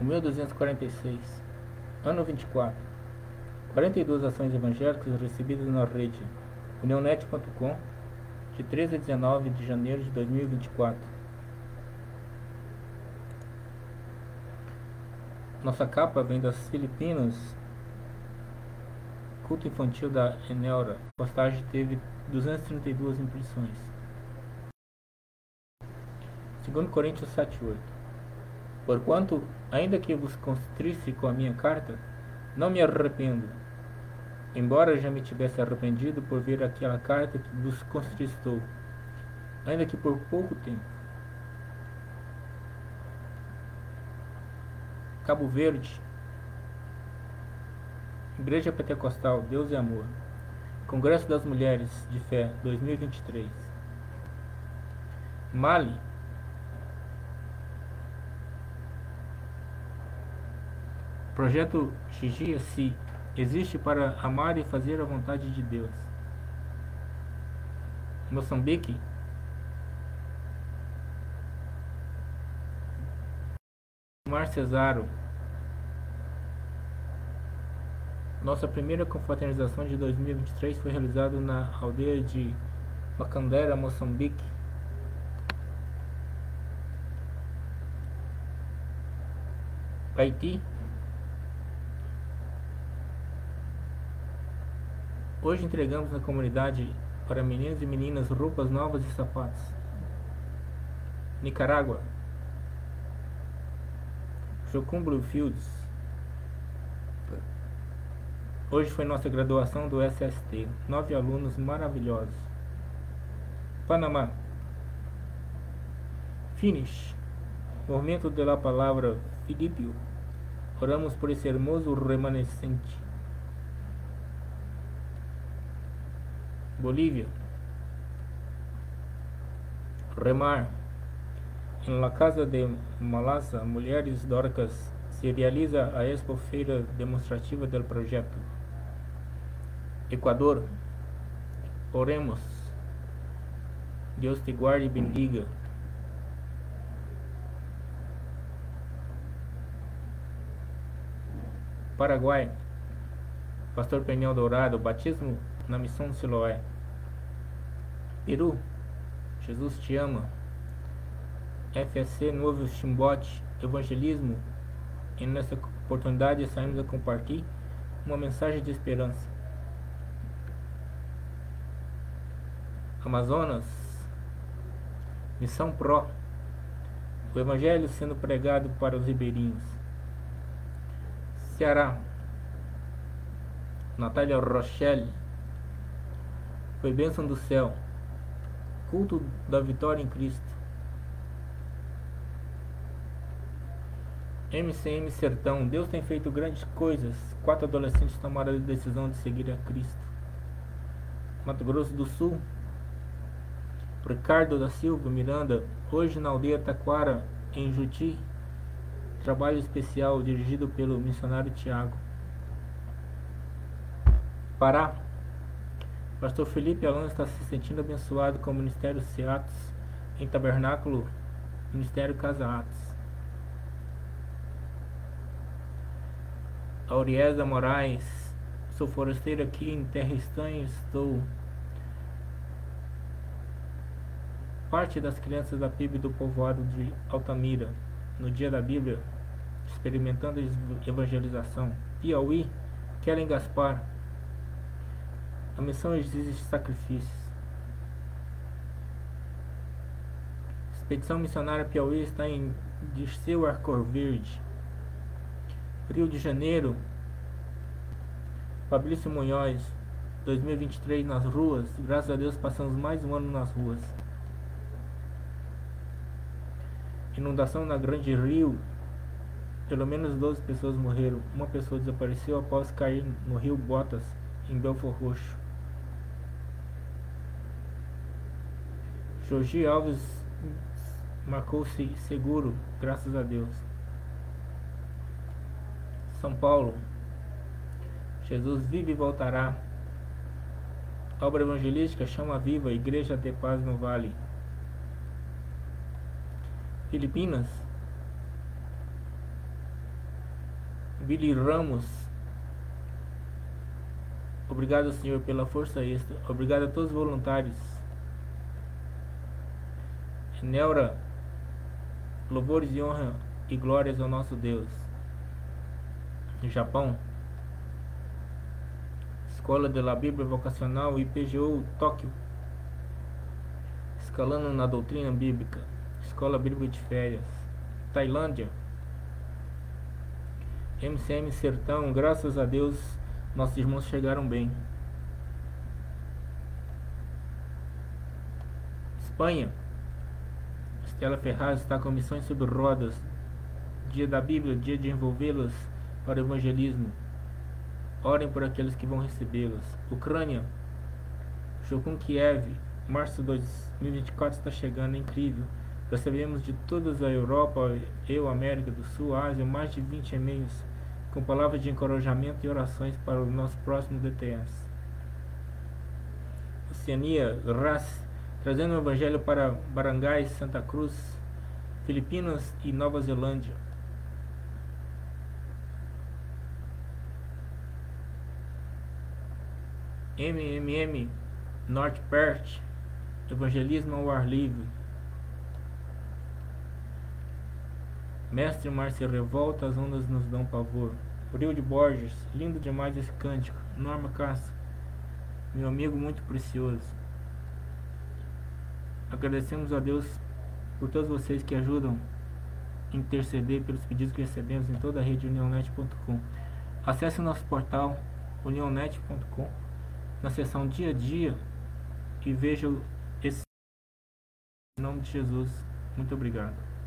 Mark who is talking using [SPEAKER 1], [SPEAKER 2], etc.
[SPEAKER 1] 1246, ano 24. 42 ações evangélicas recebidas na rede unionet.com de 13 a 19 de janeiro de 2024. Nossa capa vem das Filipinas. Culto infantil da Enelra. A postagem teve 232 impressões. 2 Coríntios 7:8. Porquanto, ainda que vos constrisse com a minha carta, não me arrependo, embora já me tivesse arrependido por ver aquela carta que vos constristou, ainda que por pouco tempo. Cabo Verde, Igreja Pentecostal, Deus e Amor, Congresso das Mulheres de Fé 2023, Mali, Projeto Xigia Si existe para amar e fazer a vontade de Deus. Moçambique, Mar Cesaro. Nossa primeira confraternização de 2023 foi realizada na aldeia de Macandera, Moçambique. Haiti. Hoje entregamos na comunidade para meninos e meninas roupas novas e sapatos. Nicarágua. Jocum Bluefields. Hoje foi nossa graduação do SST. Nove alunos maravilhosos. Panamá. Finish. Movimento da palavra Filipio. Oramos por esse hermoso remanescente. Bolívia. Remar. Em La Casa de Malassa, Mulheres Dorcas, se realiza a Expo Feira Demonstrativa do Projeto. Equador. Oremos. Deus te guarde e bendiga. Paraguai. Pastor Peniel Dourado, batismo na missão Siloé. Peru. Jesus te ama. FSC Novo Chimbote Evangelismo e nessa oportunidade saímos a compartilhar uma mensagem de esperança. Amazonas Missão Pro O Evangelho sendo pregado para os ribeirinhos. Ceará Natália Rochelle Foi bênção do céu. Culto da vitória em Cristo. MCM Sertão, Deus tem feito grandes coisas. Quatro adolescentes tomaram a decisão de seguir a Cristo. Mato Grosso do Sul, Ricardo da Silva Miranda, hoje na aldeia Taquara, em Juti, trabalho especial dirigido pelo missionário Tiago. Pará, Pastor Felipe Alonso está se sentindo abençoado com o Ministério Seatos em Tabernáculo, Ministério Casa Atos. Auriesa Moraes, sou forasteiro aqui em Terra Estranha, estou parte das crianças da PIB do povoado de Altamira, no dia da Bíblia, experimentando evangelização. Piauí, Kellen Gaspar, a missão exige sacrifícios. Expedição Missionária Piauí está em Dirceu Arcor Verde. Rio de Janeiro, Fabrício Munhoz, 2023 nas ruas. Graças a Deus passamos mais um ano nas ruas. Inundação na Grande Rio. Pelo menos 12 pessoas morreram. Uma pessoa desapareceu após cair no rio Botas, em Belfor Roxo. Jorge Alves marcou-se seguro, graças a Deus. São Paulo. Jesus vive e voltará. Obra evangelística Chama Viva, Igreja de Paz no Vale. Filipinas. Billy Ramos. Obrigado, Senhor, pela força extra. Obrigado a todos os voluntários. Neura, louvores e honra e glórias ao nosso Deus. No Japão, Escola de la Bíblia Vocacional IPGU Tóquio. Escalando na doutrina bíblica. Escola Bíblica de Férias. Tailândia. MCM Sertão, graças a Deus, nossos irmãos chegaram bem. Espanha. Estela Ferraz está com missões sobre rodas. Dia da Bíblia, dia de envolvê-las para o evangelismo. Orem por aqueles que vão recebê-las. Ucrânia. Jokun Kiev. Março de 2024 está chegando, é incrível. Recebemos de toda a Europa, eu, América do Sul, Ásia, mais de 20 e-mails com palavras de encorajamento e orações para o nosso próximo DTS. Oceania, RAS, trazendo o Evangelho para Barangay, Santa Cruz, Filipinas e Nova Zelândia. MMM, Norte Perth, Evangelismo ao ar livre. Mestre mar se revolta, as ondas nos dão pavor. Brio de Borges, lindo demais esse cântico. Norma Castro, meu amigo muito precioso. Agradecemos a Deus por todos vocês que ajudam a interceder pelos pedidos que recebemos em toda a rede unionet.com. Acesse o nosso portal unionet.com na seção dia a dia e veja esse em nome de Jesus. Muito obrigado.